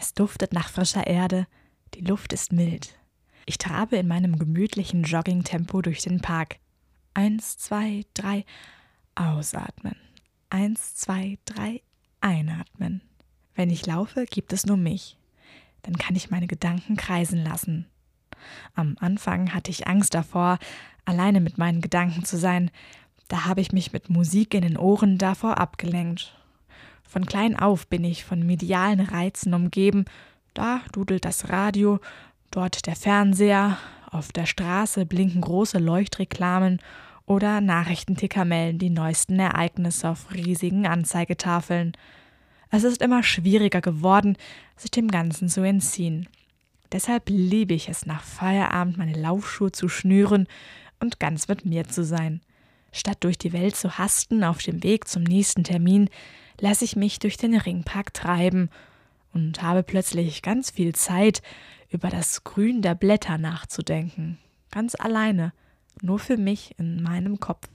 Es duftet nach frischer Erde, die Luft ist mild. Ich trabe in meinem gemütlichen Joggingtempo durch den Park. Eins, zwei, drei, ausatmen. Eins, zwei, drei, einatmen. Wenn ich laufe, gibt es nur mich. Dann kann ich meine Gedanken kreisen lassen. Am Anfang hatte ich Angst davor, alleine mit meinen Gedanken zu sein. Da habe ich mich mit Musik in den Ohren davor abgelenkt. Von klein auf bin ich von medialen Reizen umgeben. Da dudelt das Radio, dort der Fernseher, auf der Straße blinken große Leuchtreklamen oder Nachrichtenticker melden die neuesten Ereignisse auf riesigen Anzeigetafeln. Es ist immer schwieriger geworden, sich dem Ganzen zu entziehen. Deshalb liebe ich es, nach Feierabend meine Laufschuhe zu schnüren und ganz mit mir zu sein. Statt durch die Welt zu hasten auf dem Weg zum nächsten Termin, lasse ich mich durch den Ringpark treiben und habe plötzlich ganz viel Zeit, über das Grün der Blätter nachzudenken. Ganz alleine, nur für mich in meinem Kopf.